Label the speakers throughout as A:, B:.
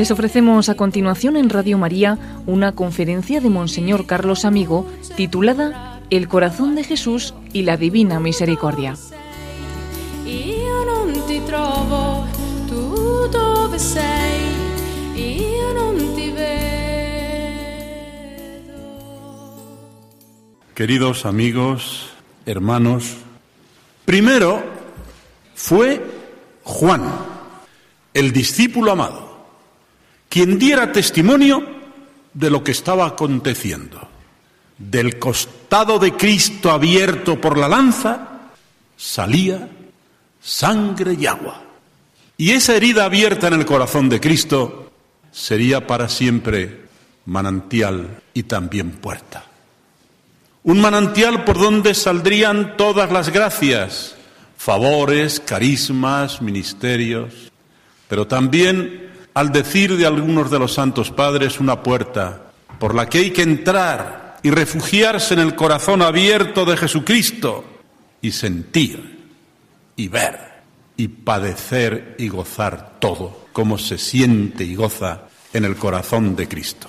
A: Les ofrecemos a continuación en Radio María una conferencia de Monseñor Carlos Amigo titulada El corazón de Jesús y la divina misericordia.
B: Queridos amigos, hermanos, primero fue Juan, el discípulo amado quien diera testimonio de lo que estaba aconteciendo. Del costado de Cristo abierto por la lanza salía sangre y agua. Y esa herida abierta en el corazón de Cristo sería para siempre manantial y también puerta. Un manantial por donde saldrían todas las gracias, favores, carismas, ministerios, pero también al decir de algunos de los santos padres, una puerta por la que hay que entrar y refugiarse en el corazón abierto de Jesucristo y sentir y ver y padecer y gozar todo como se siente y goza en el corazón de Cristo.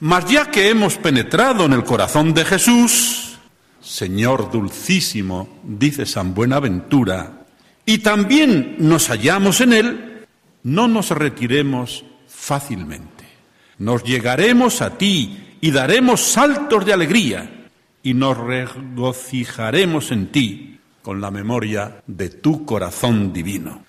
B: Mas ya que hemos penetrado en el corazón de Jesús, Señor dulcísimo, dice San Buenaventura, y también nos hallamos en Él, no nos retiremos fácilmente. Nos llegaremos a ti y daremos saltos de alegría y nos regocijaremos en ti con la memoria de tu corazón divino.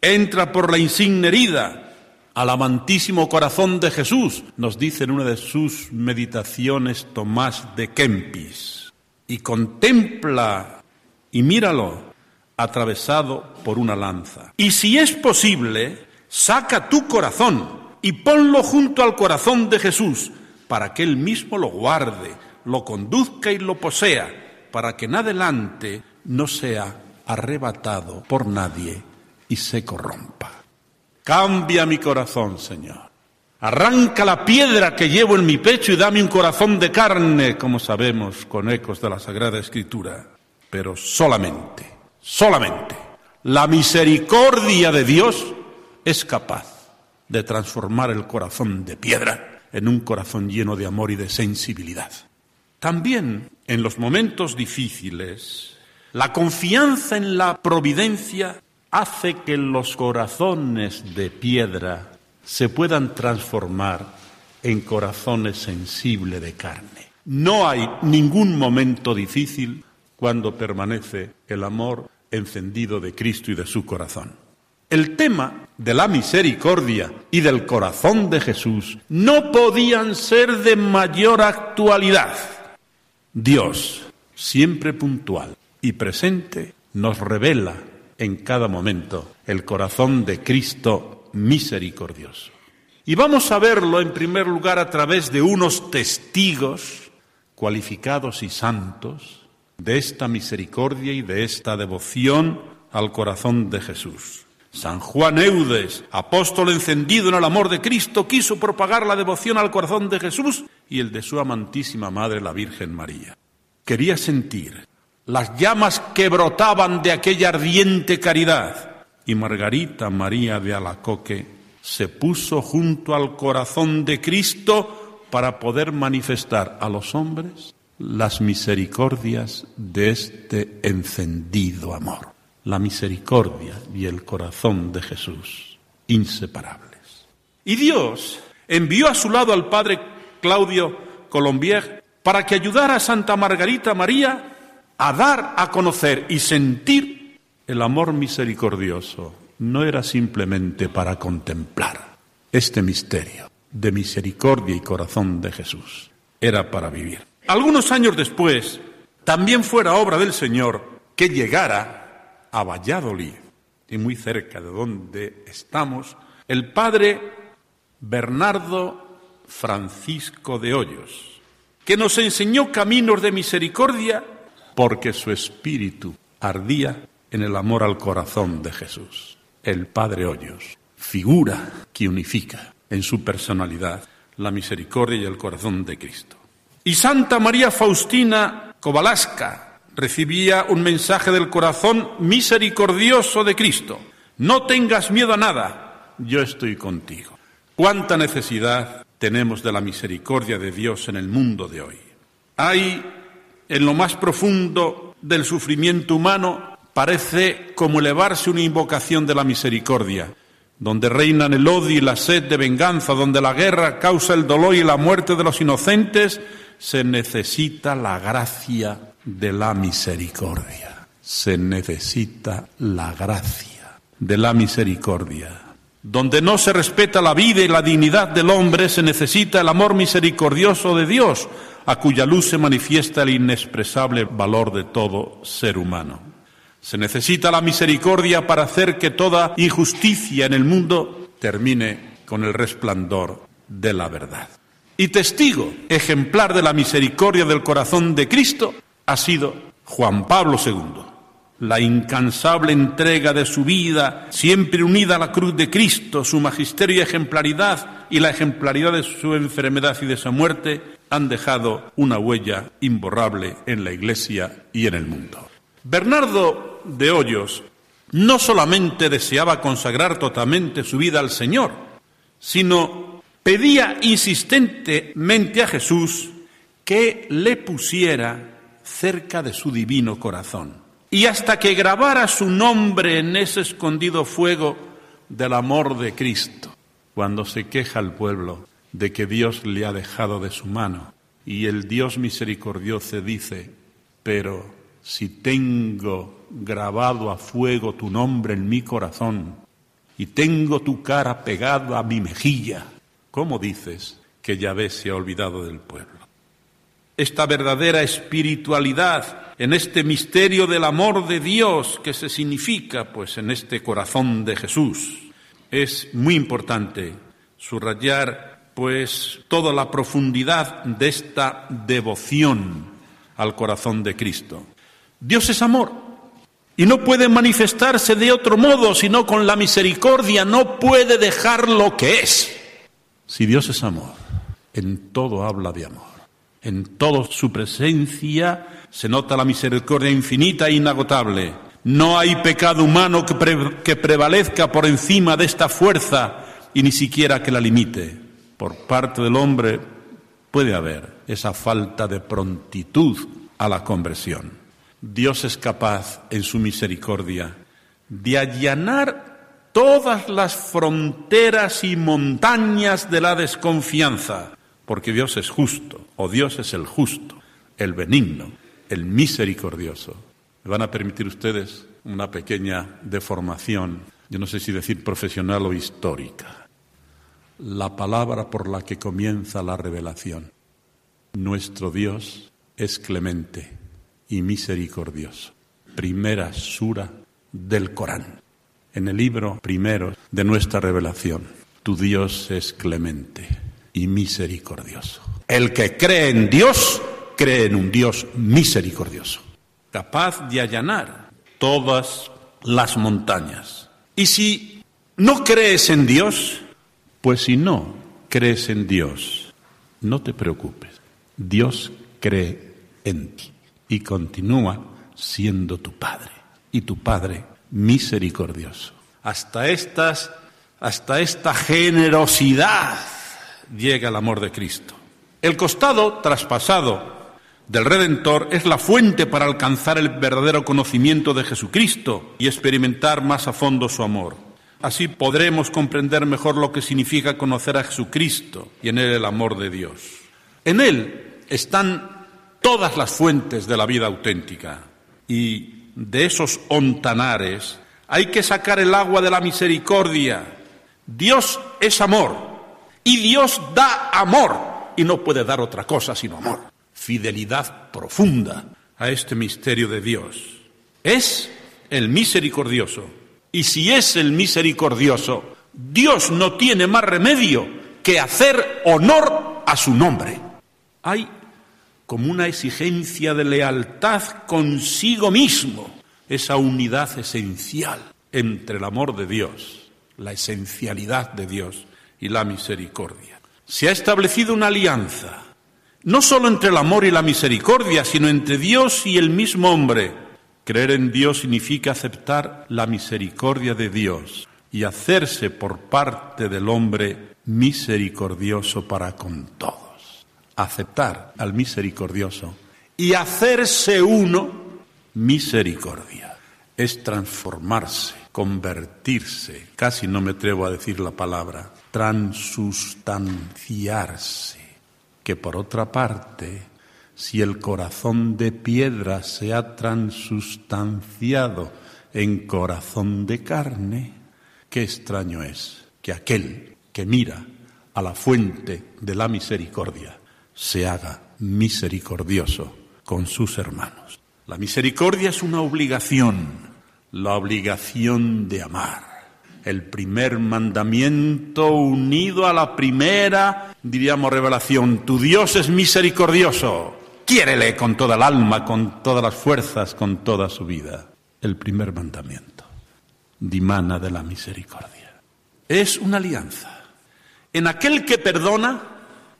B: Entra por la insigne herida al amantísimo corazón de Jesús, nos dice en una de sus meditaciones Tomás de Kempis, y contempla y míralo atravesado por una lanza. Y si es posible, saca tu corazón y ponlo junto al corazón de Jesús, para que Él mismo lo guarde, lo conduzca y lo posea, para que en adelante no sea arrebatado por nadie y se corrompa. Cambia mi corazón, Señor. Arranca la piedra que llevo en mi pecho y dame un corazón de carne, como sabemos con ecos de la Sagrada Escritura. Pero solamente, solamente, la misericordia de Dios es capaz de transformar el corazón de piedra en un corazón lleno de amor y de sensibilidad. También en los momentos difíciles, la confianza en la providencia hace que los corazones de piedra se puedan transformar en corazones sensibles de carne. No hay ningún momento difícil cuando permanece el amor encendido de Cristo y de su corazón. El tema de la misericordia y del corazón de Jesús no podían ser de mayor actualidad. Dios, siempre puntual y presente, nos revela en cada momento el corazón de Cristo misericordioso. Y vamos a verlo en primer lugar a través de unos testigos cualificados y santos de esta misericordia y de esta devoción al corazón de Jesús. San Juan Eudes, apóstol encendido en el amor de Cristo, quiso propagar la devoción al corazón de Jesús y el de su amantísima Madre, la Virgen María. Quería sentir las llamas que brotaban de aquella ardiente caridad y Margarita María de Alacoque se puso junto al corazón de Cristo para poder manifestar a los hombres las misericordias de este encendido amor la misericordia y el corazón de Jesús, inseparables. Y Dios envió a su lado al padre Claudio Colombier para que ayudara a Santa Margarita María a dar a conocer y sentir el amor misericordioso. No era simplemente para contemplar este misterio de misericordia y corazón de Jesús, era para vivir. Algunos años después, también fuera obra del Señor que llegara a Valladolid, y muy cerca de donde estamos, el padre Bernardo Francisco de Hoyos, que nos enseñó caminos de misericordia porque su espíritu ardía en el amor al corazón de Jesús. El Padre Hoyos, figura que unifica en su personalidad la misericordia y el corazón de Cristo. Y Santa María Faustina Kowalaska, recibía un mensaje del corazón misericordioso de Cristo. No tengas miedo a nada, yo estoy contigo. cuánta necesidad tenemos de la misericordia de Dios en el mundo de hoy. Hay en lo más profundo del sufrimiento humano parece como elevarse una invocación de la misericordia, donde reinan el odio y la sed de venganza, donde la guerra causa el dolor y la muerte de los inocentes, se necesita la gracia de la misericordia. Se necesita la gracia de la misericordia. Donde no se respeta la vida y la dignidad del hombre, se necesita el amor misericordioso de Dios, a cuya luz se manifiesta el inexpresable valor de todo ser humano. Se necesita la misericordia para hacer que toda injusticia en el mundo termine con el resplandor de la verdad. Y testigo ejemplar de la misericordia del corazón de Cristo ha sido Juan Pablo II. La incansable entrega de su vida, siempre unida a la cruz de Cristo, su magisterio y ejemplaridad y la ejemplaridad de su enfermedad y de su muerte, han dejado una huella imborrable en la Iglesia y en el mundo. Bernardo de Hoyos no solamente deseaba consagrar totalmente su vida al Señor, sino pedía insistentemente a Jesús que le pusiera cerca de su divino corazón. Y hasta que grabara su nombre en ese escondido fuego del amor de Cristo, cuando se queja el pueblo de que Dios le ha dejado de su mano, y el Dios misericordioso dice, pero si tengo grabado a fuego tu nombre en mi corazón y tengo tu cara pegada a mi mejilla, ¿cómo dices que Yahvé se ha olvidado del pueblo? Esta verdadera espiritualidad en este misterio del amor de Dios que se significa pues en este corazón de Jesús es muy importante subrayar pues toda la profundidad de esta devoción al corazón de Cristo. Dios es amor y no puede manifestarse de otro modo sino con la misericordia, no puede dejar lo que es. Si Dios es amor, en todo habla de amor, en toda su presencia se nota la misericordia infinita e inagotable. No hay pecado humano que, que prevalezca por encima de esta fuerza y ni siquiera que la limite. Por parte del hombre puede haber esa falta de prontitud a la conversión. Dios es capaz, en su misericordia, de allanar todas las fronteras y montañas de la desconfianza, porque Dios es justo, o Dios es el justo, el benigno, el misericordioso. Me van a permitir ustedes una pequeña deformación, yo no sé si decir profesional o histórica. La palabra por la que comienza la revelación. Nuestro Dios es clemente y misericordioso. Primera sura del Corán. En el libro primero de nuestra revelación, tu Dios es clemente y misericordioso. El que cree en Dios, cree en un Dios misericordioso, capaz de allanar todas las montañas. Y si no crees en Dios, pues si no crees en Dios, no te preocupes. Dios cree en ti y continúa siendo tu Padre y tu Padre misericordioso. Hasta estas hasta esta generosidad llega el amor de Cristo. El costado traspasado del Redentor es la fuente para alcanzar el verdadero conocimiento de Jesucristo y experimentar más a fondo su amor. Así podremos comprender mejor lo que significa conocer a Jesucristo y en Él el amor de Dios. En Él están todas las fuentes de la vida auténtica. Y de esos ontanares hay que sacar el agua de la misericordia. Dios es amor y Dios da amor y no puede dar otra cosa sino amor. Fidelidad profunda a este misterio de Dios. Es el misericordioso. Y si es el misericordioso, Dios no tiene más remedio que hacer honor a su nombre. Hay como una exigencia de lealtad consigo mismo, esa unidad esencial entre el amor de Dios, la esencialidad de Dios y la misericordia. Se ha establecido una alianza, no solo entre el amor y la misericordia, sino entre Dios y el mismo hombre. Creer en Dios significa aceptar la misericordia de Dios, y hacerse por parte del hombre misericordioso para con todos. Aceptar al misericordioso y hacerse uno misericordia. Es transformarse, convertirse, casi no me atrevo a decir la palabra, transustanciarse, que por otra parte, si el corazón de piedra se ha transustanciado en corazón de carne, qué extraño es que aquel que mira a la fuente de la misericordia se haga misericordioso con sus hermanos. La misericordia es una obligación, la obligación de amar. El primer mandamiento unido a la primera, diríamos, revelación. Tu Dios es misericordioso. Quiérele con toda el alma, con todas las fuerzas, con toda su vida. El primer mandamiento dimana de la misericordia. Es una alianza en aquel que perdona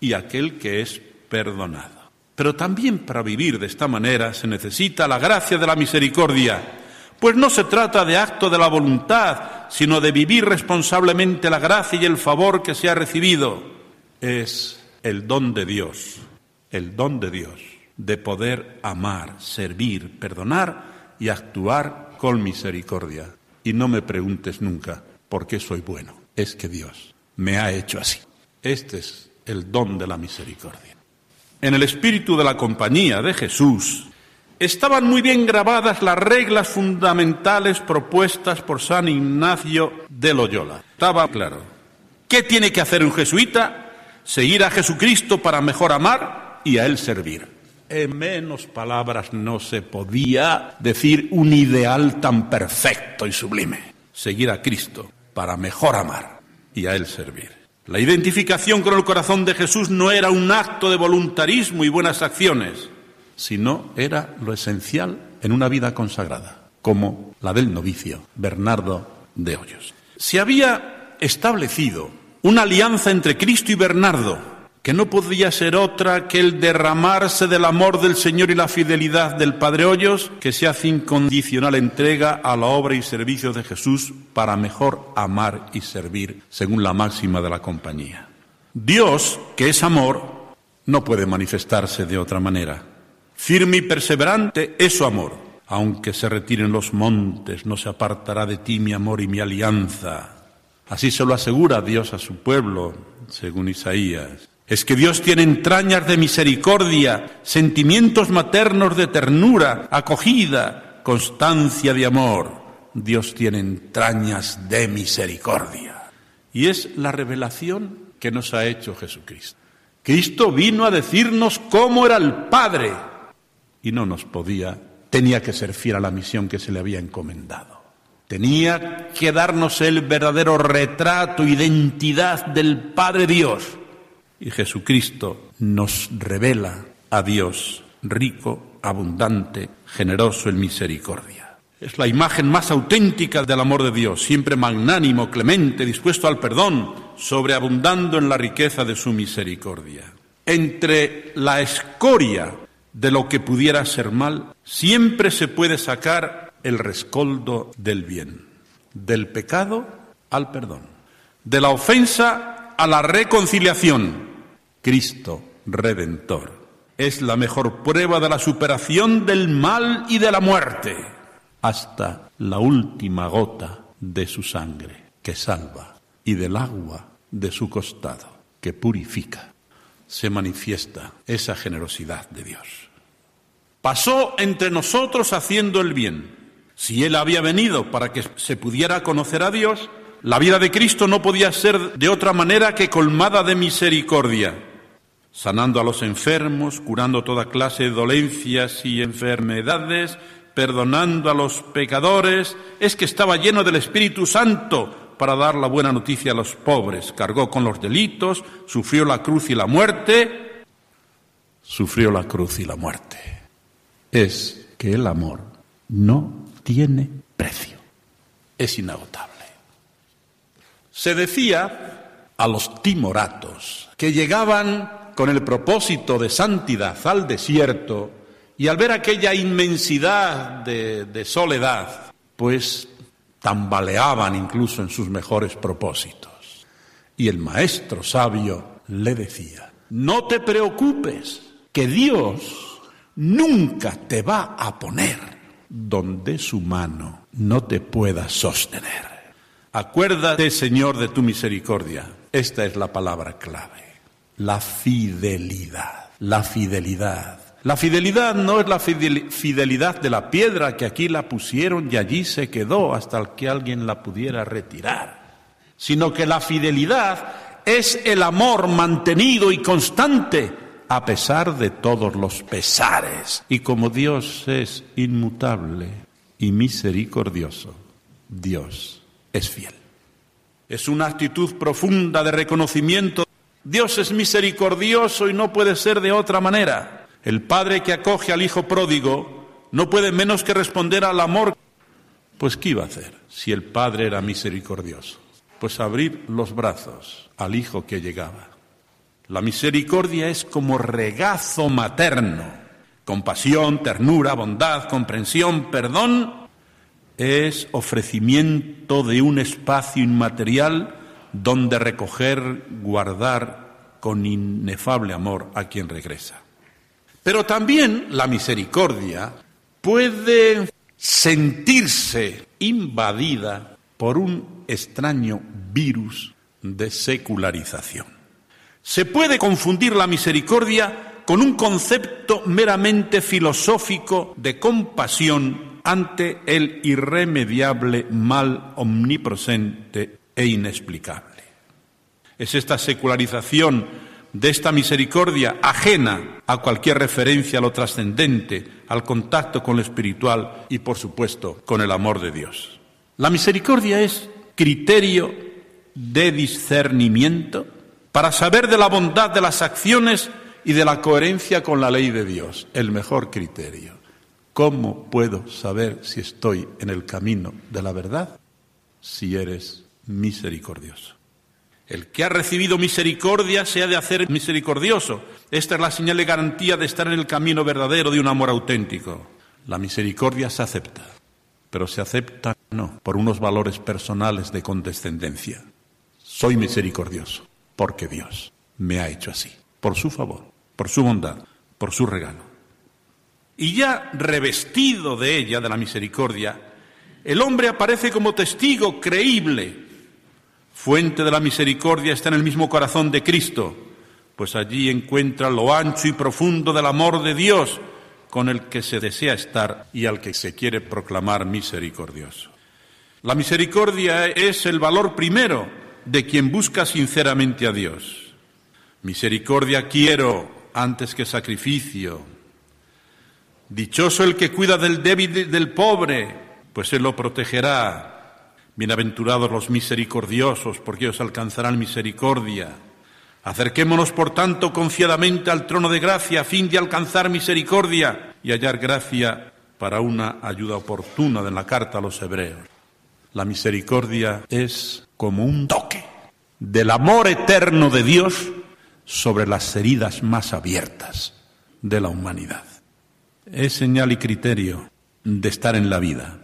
B: y aquel que es perdonado. Pero también para vivir de esta manera se necesita la gracia de la misericordia, pues no se trata de acto de la voluntad, sino de vivir responsablemente la gracia y el favor que se ha recibido. Es el don de Dios, el don de Dios, de poder amar, servir, perdonar y actuar con misericordia. Y no me preguntes nunca por qué soy bueno. Es que Dios me ha hecho así. Este es el don de la misericordia. En el espíritu de la compañía de Jesús estaban muy bien grabadas las reglas fundamentales propuestas por San Ignacio de Loyola. Estaba claro. ¿Qué tiene que hacer un jesuita? Seguir a Jesucristo para mejor amar y a Él servir. En menos palabras no se podía decir un ideal tan perfecto y sublime. Seguir a Cristo para mejor amar y a Él servir. La identificación con el corazón de Jesús no era un acto de voluntarismo y buenas acciones, sino era lo esencial en una vida consagrada, como la del novicio Bernardo de Hoyos. Se había establecido una alianza entre Cristo y Bernardo que no podía ser otra que el derramarse del amor del Señor y la fidelidad del Padre Hoyos, que se hace incondicional entrega a la obra y servicio de Jesús para mejor amar y servir, según la máxima de la compañía. Dios, que es amor, no puede manifestarse de otra manera. Firme y perseverante es su amor. Aunque se retiren los montes, no se apartará de ti mi amor y mi alianza. Así se lo asegura Dios a su pueblo, según Isaías. Es que Dios tiene entrañas de misericordia, sentimientos maternos de ternura, acogida, constancia de amor. Dios tiene entrañas de misericordia. Y es la revelación que nos ha hecho Jesucristo. Cristo vino a decirnos cómo era el Padre y no nos podía, tenía que ser fiel a la misión que se le había encomendado. Tenía que darnos el verdadero retrato, identidad del Padre Dios y Jesucristo nos revela a Dios rico, abundante, generoso en misericordia. Es la imagen más auténtica del amor de Dios, siempre magnánimo, clemente, dispuesto al perdón, sobreabundando en la riqueza de su misericordia. Entre la escoria de lo que pudiera ser mal, siempre se puede sacar el rescoldo del bien, del pecado al perdón, de la ofensa a la reconciliación, Cristo Redentor. Es la mejor prueba de la superación del mal y de la muerte, hasta la última gota de su sangre que salva y del agua de su costado que purifica. Se manifiesta esa generosidad de Dios. Pasó entre nosotros haciendo el bien. Si Él había venido para que se pudiera conocer a Dios, la vida de Cristo no podía ser de otra manera que colmada de misericordia sanando a los enfermos, curando toda clase de dolencias y enfermedades, perdonando a los pecadores, es que estaba lleno del Espíritu Santo para dar la buena noticia a los pobres, cargó con los delitos, sufrió la cruz y la muerte, sufrió la cruz y la muerte. Es que el amor no tiene precio, es inagotable. Se decía a los timoratos que llegaban con el propósito de santidad al desierto y al ver aquella inmensidad de, soledad, pues tambaleaban incluso en sus mejores propósitos. Y el maestro sabio le decía, no te preocupes, que Dios nunca te va a poner donde su mano no te pueda sostener. Acuérdate, Señor, de tu misericordia. Esta es la palabra clave. La fidelidad. La fidelidad. La fidelidad no es la fidelidad de la piedra que aquí la pusieron y allí se quedó hasta que alguien la pudiera retirar, sino que la fidelidad es el amor mantenido y constante a pesar de todos los pesares. Y como Dios es inmutable y misericordioso, Dios es fiel. Es una actitud profunda de reconocimiento. Dios es misericordioso y no puede ser de otra manera. El padre que acoge al hijo pródigo no puede menos que responder al amor. Pues ¿qué iba a hacer si el padre era misericordioso? Pues abrir los brazos al hijo que llegaba. La misericordia es como regazo materno. Compasión, ternura, bondad, comprensión, perdón, es ofrecimiento de un espacio inmaterial donde recoger, guardar con inefable amor a quien regresa. Pero también la misericordia puede sentirse invadida por un extraño virus de secularización. Se puede confundir la misericordia con un concepto meramente filosófico de compasión ante el irremediable mal omnipresente e inexplicable. Es esta secularización de esta misericordia ajena a cualquier referencia a lo trascendente, al contacto con lo espiritual y, por supuesto, con el amor de Dios. La misericordia es criterio de discernimiento para saber de la bondad de las acciones y de la coherencia con la ley de Dios, el mejor criterio. ¿Cómo puedo saber si estoy en el camino de la verdad? Si eres misericordioso. El que ha recibido misericordia se ha de hacer misericordioso. Esta es la señal de garantía de estar en el camino verdadero de un amor auténtico. La misericordia se acepta, pero se acepta no por unos valores personales de condescendencia. Soy misericordioso porque Dios me ha hecho así, por su favor, por su bondad, por su regalo. Y ya revestido de ella, de la misericordia, el hombre aparece como testigo creíble. Fuente de la misericordia está en el mismo corazón de Cristo, pues allí encuentra lo ancho y profundo del amor de Dios con el que se desea estar y al que se quiere proclamar misericordioso. La misericordia es el valor primero de quien busca sinceramente a Dios. Misericordia quiero antes que sacrificio. Dichoso el que cuida del débil y del pobre, pues él lo protegerá. Bienaventurados los misericordiosos, porque ellos alcanzarán misericordia. Acerquémonos, por tanto, confiadamente al trono de gracia, a fin de alcanzar misericordia y hallar gracia para una ayuda oportuna en la carta a los hebreos. La misericordia es como un toque del amor eterno de Dios sobre las heridas más abiertas de la humanidad. Es señal y criterio de estar en la vida.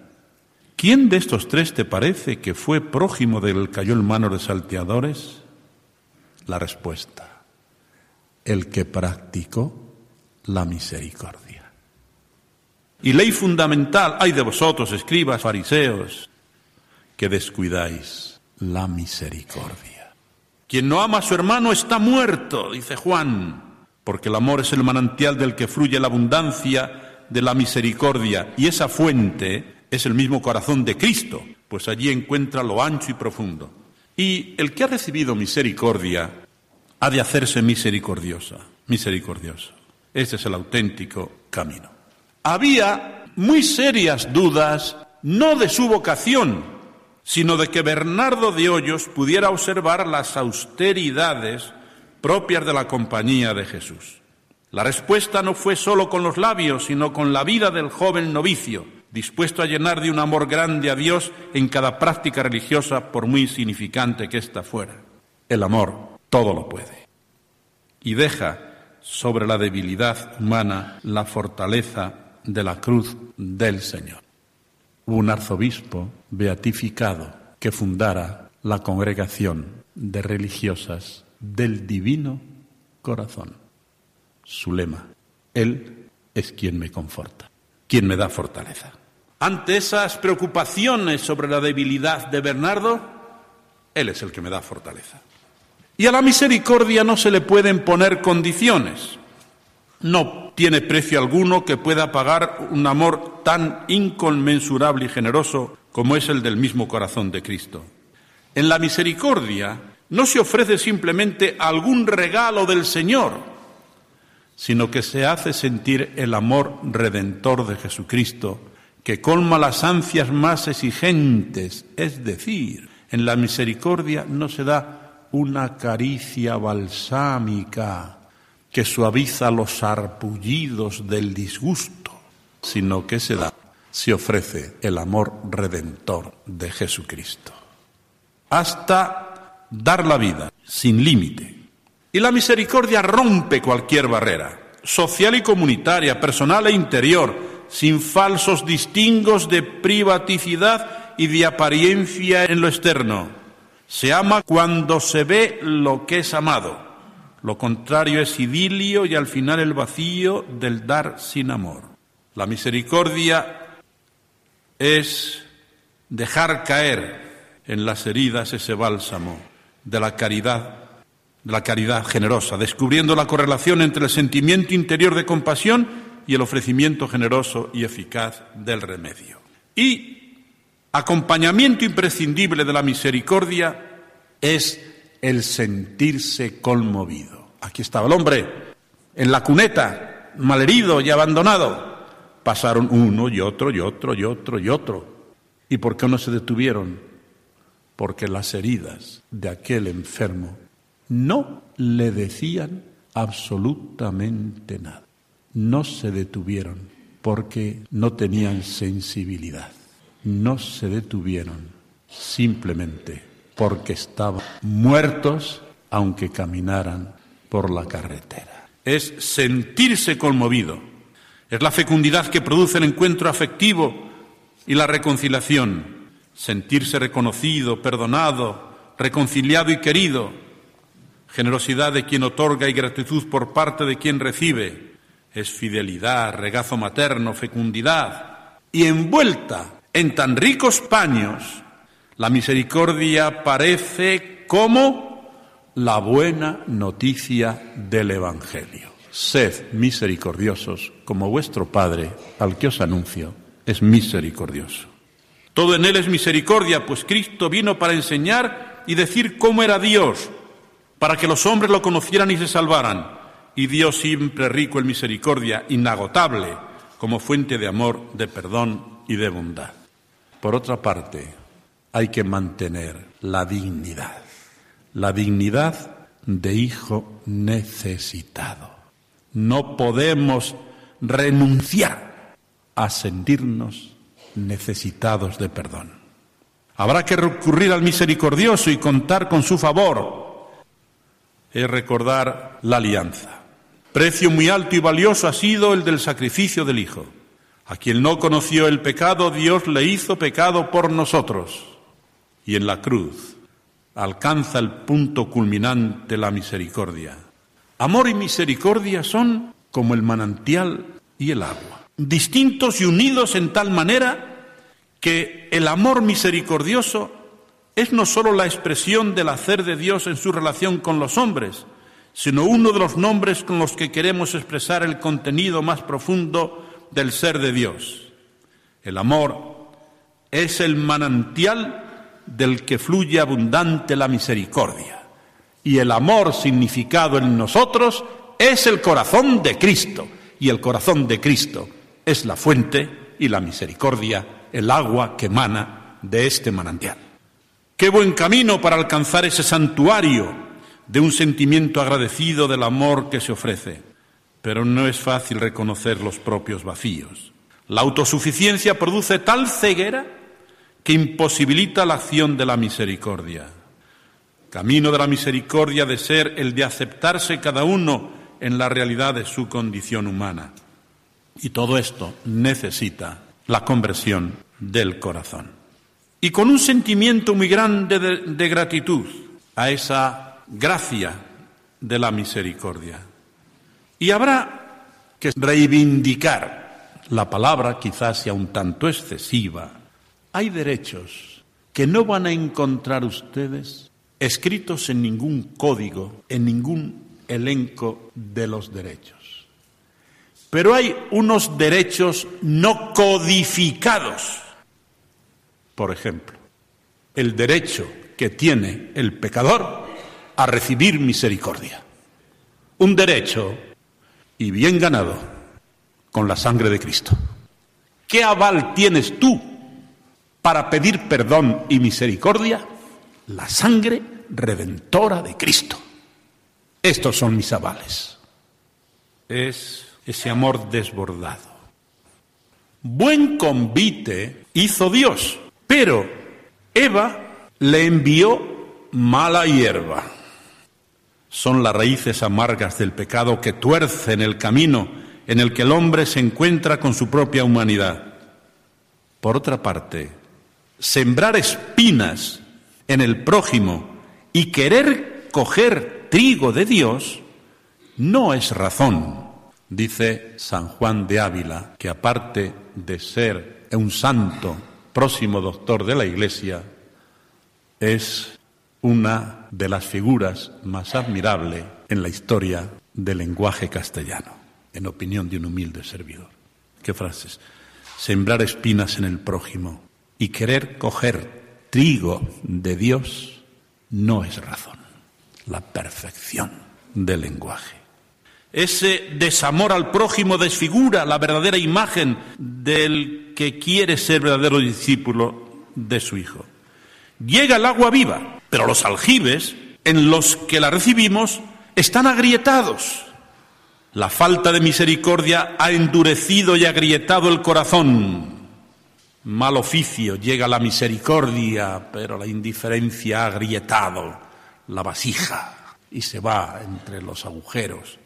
B: ¿Quién de estos tres te parece que fue prójimo del cayó en manos de salteadores? La respuesta, el que practicó la misericordia. Y ley fundamental, hay de vosotros, escribas, fariseos, que descuidáis la misericordia. Quien no ama a su hermano está muerto, dice Juan, porque el amor es el manantial del que fluye la abundancia de la misericordia, y esa fuente es el mismo corazón de Cristo, pues allí encuentra lo ancho y profundo. Y el que ha recibido misericordia ha de hacerse misericordiosa, misericordioso. Ese es el auténtico camino. Había muy serias dudas, no de su vocación, sino de que Bernardo de Hoyos pudiera observar las austeridades propias de la compañía de Jesús. La respuesta no fue sólo con los labios, sino con la vida del joven novicio, dispuesto a llenar de un amor grande a Dios en cada práctica religiosa, por muy significante que ésta fuera. El amor todo lo puede. Y deja sobre la debilidad humana la fortaleza de la cruz del Señor. hubo un arzobispo beatificado que fundara la congregación de religiosas del Divino Corazón. Su lema, Él es quien me conforta, quien me da fortaleza. Ante esas preocupaciones sobre la debilidad de Bernardo, Él es el que me da fortaleza. Y a la misericordia no se le pueden poner condiciones. No tiene precio alguno que pueda pagar un amor tan inconmensurable y generoso como es el del mismo corazón de Cristo. En la misericordia no se ofrece simplemente algún regalo del Señor, sino que se hace sentir el amor redentor de Jesucristo, que colma las ansias más exigentes, es decir, en la misericordia no se da una caricia balsámica que suaviza los arpullidos del disgusto, sino que se da se ofrece el amor redentor de Jesucristo. Hasta dar la vida sin límite. Y la misericordia rompe cualquier barrera, social y comunitaria, personal e interior, sin falsos distingos de privaticidad y de apariencia en lo externo. Se ama cuando se ve lo que es amado. Lo contrario es idilio y al final el vacío del dar sin amor. La misericordia es dejar caer en las heridas ese bálsamo de la caridad, de la caridad generosa, descubriendo la correlación entre el sentimiento interior de compasión y el ofrecimiento generoso y eficaz del remedio. Y acompañamiento imprescindible de la misericordia es el sentirse conmovido. Aquí estaba el hombre, en la cuneta, malherido y abandonado, Pasaron uno y otro y otro y otro y otro. ¿Y por qué no se detuvieron? Porque las heridas de aquel enfermo no le decían absolutamente nada. No se detuvieron porque no tenían sensibilidad. No se detuvieron simplemente porque estaban muertos aunque caminaran por la carretera. Es sentirse conmovido es la fecundidad que produce el encuentro afectivo y la reconciliación, sentirse reconocido, perdonado, reconciliado y querido, generosidad de quien otorga y gratitud por parte de quien recibe, es fidelidad, regazo materno, fecundidad. Y envuelta en tan ricos paños, la misericordia parece como la buena noticia del Evangelio. Sed misericordiosos, como vuestro Padre, al que os anuncio, es misericordioso. Todo en Él es misericordia, pues Cristo vino para enseñar y decir cómo era Dios, para que los hombres lo conocieran y se salvaran. Y Dios siempre rico en misericordia, inagotable, como fuente de amor, de perdón y de bondad. Por otra parte, hay que mantener la dignidad, la dignidad de hijo necesitado. No podemos renunciar a sentirnos necesitados de perdón. Habrá que recurrir al misericordioso y contar con su favor. Es recordar la alianza. Precio muy alto y valioso ha sido el del sacrificio del Hijo. A quien no conoció el pecado, Dios le hizo pecado por nosotros. Y en la cruz alcanza el punto culminante la misericordia. Amor y misericordia son como el manantial y el agua, distintos y unidos en tal manera que el amor misericordioso es no sólo la expresión del hacer de Dios en su relación con los hombres, sino uno de los nombres con los que queremos expresar el contenido más profundo del ser de Dios. El amor es el manantial del que fluye abundante la misericordia y el amor significado en nosotros es el corazón de Cristo. Y el corazón de Cristo es la fuente y la misericordia, el agua que emana de este manantial. Qué buen camino para alcanzar ese santuario de un sentimiento agradecido del amor que se ofrece. Pero no es fácil reconocer los propios vacíos. La autosuficiencia produce tal ceguera que imposibilita la acción de la misericordia. Camino de la misericordia de ser el de aceptarse cada uno en la realidad de su condición humana. Y todo esto necesita la conversión del corazón. Y con un sentimiento muy grande de, gratitud a esa gracia de la misericordia. Y habrá que reivindicar, la palabra quizás sea un tanto excesiva, hay derechos que no van a encontrar ustedes escritos en ningún código, en ningún elenco de los derechos. Pero hay unos derechos no codificados. Por ejemplo, el derecho que tiene el pecador a recibir misericordia. Un derecho y bien ganado con la sangre de Cristo. ¿Qué aval tienes tú para pedir perdón y misericordia la sangre redentora de Cristo. Estos son mis avales. Es ese amor desbordado. Buen convite hizo Dios, pero Eva le envió mala hierba. Son las raíces amargas del pecado que tuercen el camino en el que el hombre se encuentra con su propia humanidad. Por otra parte, sembrar espinas en el prójimo y querer coger trigo de Dios, no es razón, dice San Juan de Ávila, que aparte de ser un santo próximo doctor de la Iglesia, es una de las figuras más admirables en la historia del lenguaje castellano, en opinión de un humilde servidor. ¿Qué frases? Sembrar espinas en el prójimo y querer coger trigo de Dios no es razón, la perfección del lenguaje. Ese desamor al prójimo desfigura la verdadera imagen del que quiere ser verdadero discípulo de su Hijo. Llega el agua viva, pero los aljibes en los que la recibimos están agrietados. La falta de misericordia ha endurecido y agrietado el corazón mal oficio, llega la misericordia, pero la indiferencia ha agrietado la vasija y se va entre los agujeros.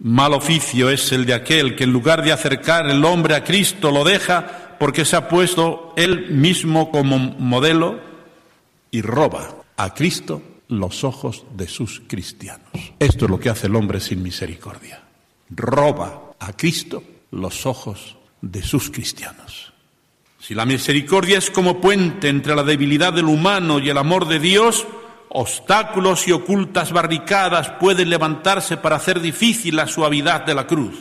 B: Mal oficio es el de aquel que en lugar de acercar el hombre a Cristo lo deja porque se ha puesto él mismo como modelo y roba a Cristo los ojos de sus cristianos. Esto es lo que hace el hombre sin misericordia. Roba a Cristo los ojos de sus cristianos. Si la misericordia es como puente entre la debilidad del humano y el amor de Dios, obstáculos y ocultas barricadas pueden levantarse para hacer difícil la suavidad de la cruz.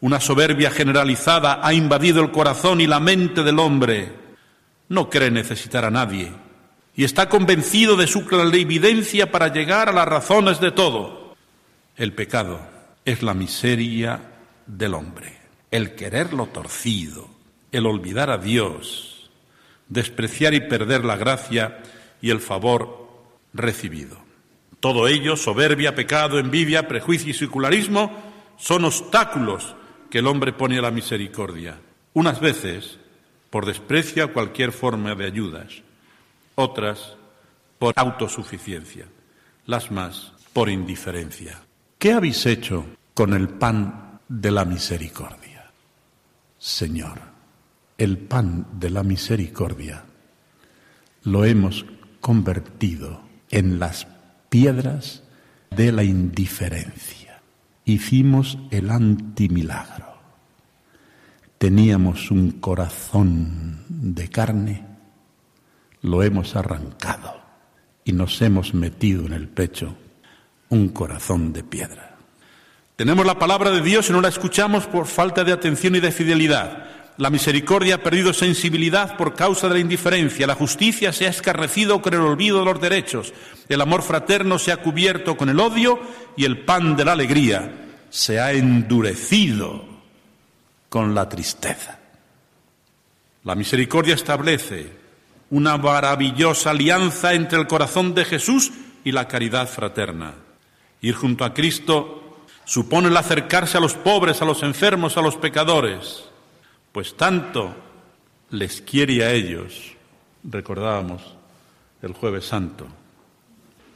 B: Una soberbia generalizada ha invadido el corazón y la mente del hombre. No cree necesitar a nadie y está convencido de su clarividencia para llegar a las razones de todo. El pecado es la miseria del hombre, el quererlo torcido, el olvidar a Dios, despreciar y perder la gracia y el favor recibido. Todo ello, soberbia, pecado, envidia, prejuicio y secularismo, son obstáculos que el hombre pone a la misericordia. Unas veces por desprecio a cualquier forma de ayudas, otras por autosuficiencia, las más por indiferencia. ¿Qué habéis hecho con el pan de la misericordia? Señor, el pan de la misericordia lo hemos convertido en las piedras de la indiferencia. Hicimos el antimilagro. Teníamos un corazón de carne, lo hemos arrancado y nos hemos metido en el pecho un corazón de piedra. Tenemos la palabra de Dios y no la escuchamos por falta de atención y de fidelidad. La misericordia ha perdido sensibilidad por causa de la indiferencia, la justicia se ha escarrecido con el olvido de los derechos, el amor fraterno se ha cubierto con el odio y el pan de la alegría se ha endurecido con la tristeza. La misericordia establece una maravillosa alianza entre el corazón de Jesús y la caridad fraterna. Ir junto a Cristo supone el acercarse a los pobres, a los enfermos, a los pecadores pues tanto les quiere a ellos, recordábamos el jueves santo,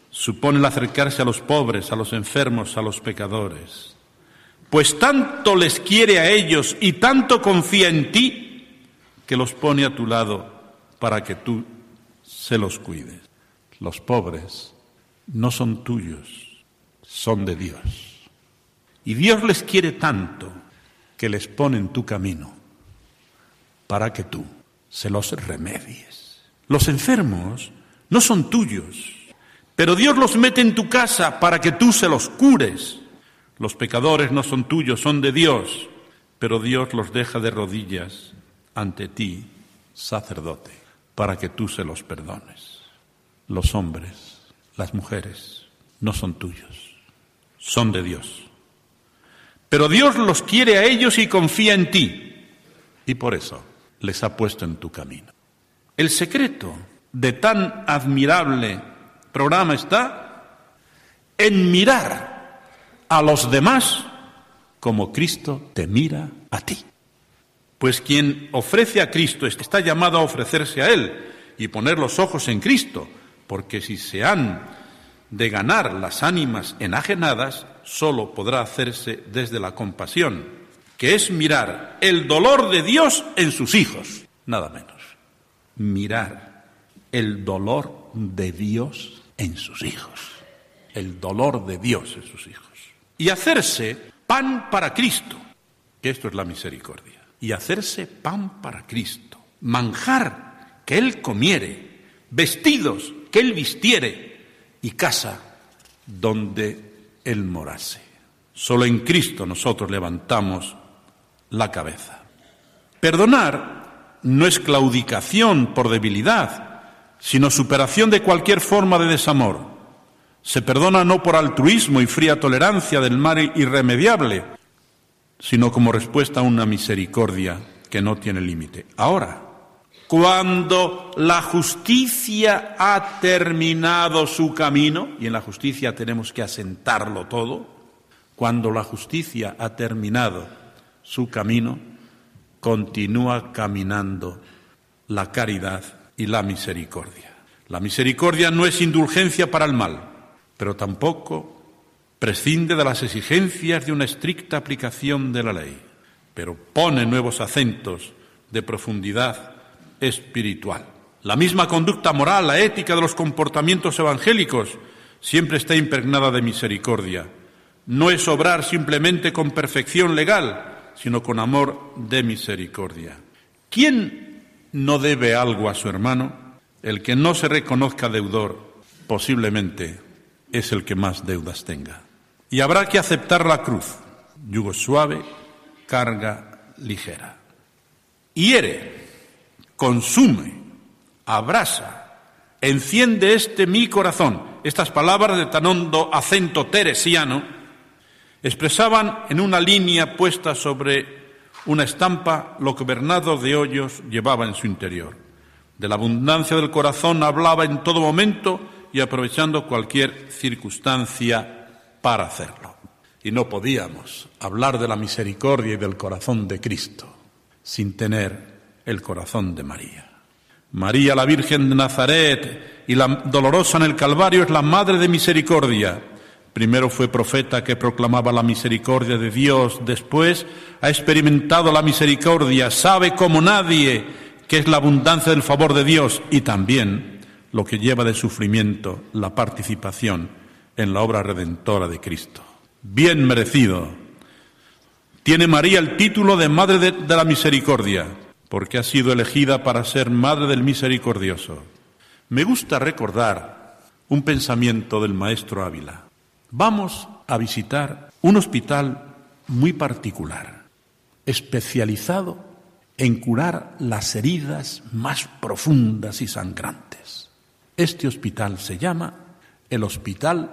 B: supone el acercarse a los pobres, a los enfermos, a los pecadores, pues tanto les quiere a ellos y tanto confía en ti, que los pone a tu lado para que tú se los cuides. Los pobres no son tuyos, son de Dios. Y Dios les quiere tanto que les pone en tu camino para que tú se los remedies. Los enfermos no son tuyos, pero Dios los mete en tu casa para que tú se los cures. Los pecadores no son tuyos, son de Dios, pero Dios los deja de rodillas ante ti, sacerdote, para que tú se los perdones. Los hombres, las mujeres, no son tuyos, son de Dios. Pero Dios los quiere a ellos y confía en ti, y por eso les ha puesto en tu camino. El secreto de tan admirable programa está en mirar a los demás como Cristo te mira a ti. Pues quien ofrece a Cristo está llamado a ofrecerse a Él y poner los ojos en Cristo, porque si se han de ganar las ánimas enajenadas, solo podrá hacerse desde la compasión, que es mirar el dolor de Dios en sus hijos, nada menos. Mirar el dolor de Dios en sus hijos, el dolor de Dios en sus hijos. Y hacerse pan para Cristo, que esto es la misericordia, y hacerse pan para Cristo, manjar que Él comiere, vestidos que Él vistiere, y casa donde Él morase. Solo en Cristo nosotros levantamos la cabeza. Perdonar no es claudicación por debilidad, sino superación de cualquier forma de desamor. Se perdona no por altruismo y fría tolerancia del mal irremediable, sino como respuesta a una misericordia que no tiene límite. Ahora, cuando la justicia ha terminado su camino, y en la justicia tenemos que asentarlo todo, cuando la justicia ha terminado su camino, continúa caminando la caridad y la misericordia. La misericordia no es indulgencia para el mal, pero tampoco prescinde de las exigencias de una estricta aplicación de la ley, pero pone nuevos acentos de profundidad espiritual. La misma conducta moral, la ética de los comportamientos evangélicos, siempre está impregnada de misericordia. No es obrar simplemente con perfección legal, sino con amor de misericordia. ¿Quién no debe algo a su hermano? El que no se reconozca deudor posiblemente es el que más deudas tenga. Y habrá que aceptar la cruz, yugo suave, carga ligera. Hiere consume, abrasa, enciende este mi corazón. Estas palabras de tan hondo acento teresiano expresaban en una línea puesta sobre una estampa lo que Bernardo de Hoyos llevaba en su interior. De la abundancia del corazón hablaba en todo momento y aprovechando cualquier circunstancia para hacerlo. Y no podíamos hablar de la misericordia y del corazón de Cristo sin tener el corazón de María. María, la Virgen de Nazaret y la dolorosa en el Calvario, es la Madre de Misericordia. Primero fue profeta que proclamaba la misericordia de Dios, después ha experimentado la misericordia, sabe como nadie que es la abundancia del favor de Dios y también lo que lleva de sufrimiento la participación en la obra redentora de Cristo. Bien merecido. Tiene María el título de Madre de, de la Misericordia porque ha sido elegida para ser Madre del Misericordioso. Me gusta recordar un pensamiento del maestro Ávila. Vamos a visitar un hospital muy particular, especializado en curar las heridas más profundas y sangrantes. Este hospital se llama el Hospital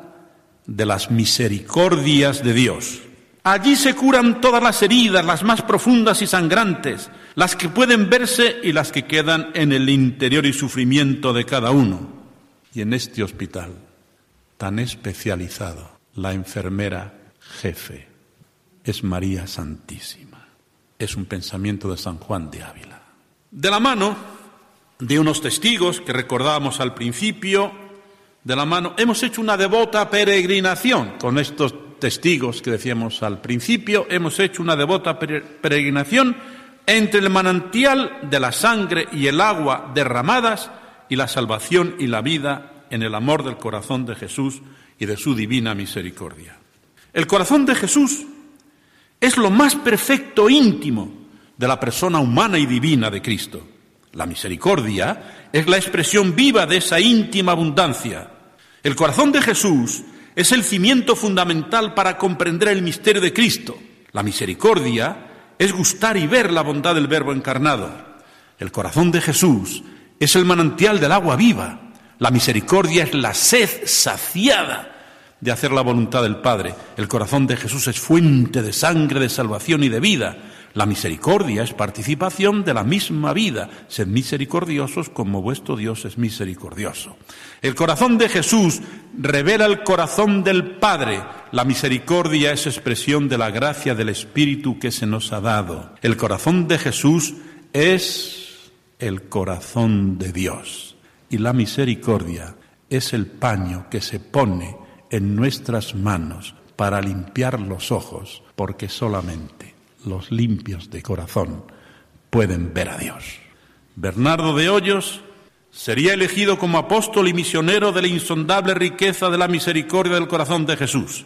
B: de las Misericordias de Dios. Allí se curan todas las heridas, las más profundas y sangrantes, las que pueden verse y las que quedan en el interior y sufrimiento de cada uno. Y en este hospital tan especializado, la enfermera jefe es María Santísima. Es un pensamiento de San Juan de Ávila. De la mano de unos testigos que recordábamos al principio, de la mano, hemos hecho una devota peregrinación con estos testigos que decíamos al principio, hemos hecho una devota peregrinación entre el manantial de la sangre y el agua derramadas y la salvación y la vida en el amor del corazón de Jesús y de su divina misericordia. El corazón de Jesús es lo más perfecto íntimo de la persona humana y divina de Cristo. La misericordia es la expresión viva de esa íntima abundancia. El corazón de Jesús es el cimiento fundamental para comprender el misterio de Cristo. La misericordia es gustar y ver la bondad del Verbo encarnado. El corazón de Jesús es el manantial del agua viva. La misericordia es la sed saciada de hacer la voluntad del Padre. El corazón de Jesús es fuente de sangre, de salvación y de vida. La misericordia es participación de la misma vida. Sed misericordiosos como vuestro Dios es misericordioso. El corazón de Jesús revela el corazón del Padre. La misericordia es expresión de la gracia del Espíritu que se nos ha dado. El corazón de Jesús es el corazón de Dios. Y la misericordia es el paño que se pone en nuestras manos para limpiar los ojos, porque solamente los limpios de corazón pueden ver a Dios. Bernardo de Hoyos sería elegido como apóstol y misionero de la insondable riqueza de la misericordia del corazón de Jesús.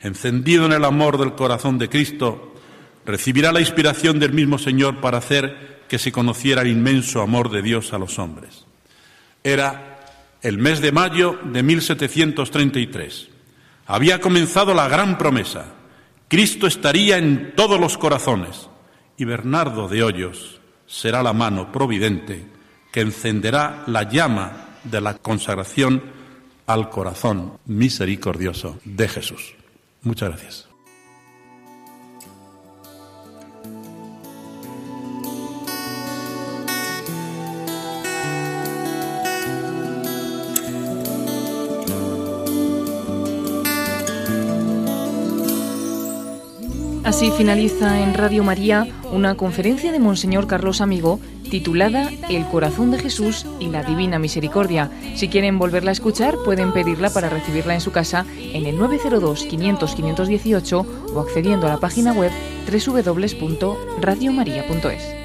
B: Encendido en el amor del corazón de Cristo, recibirá la inspiración del mismo Señor para hacer que se conociera el inmenso amor de Dios a los hombres. Era el mes de mayo de 1733. Había comenzado la gran promesa. Cristo estaría en todos los corazones y Bernardo de Hoyos será la mano providente que encenderá la llama de la consagración al corazón misericordioso de Jesús. Muchas gracias.
A: Así finaliza en Radio María una conferencia de Monseñor Carlos Amigo titulada El corazón de Jesús y la Divina Misericordia. Si quieren volverla a escuchar, pueden pedirla para recibirla en su casa en el 902 500 518 o accediendo a la página web www.radiomaria.es.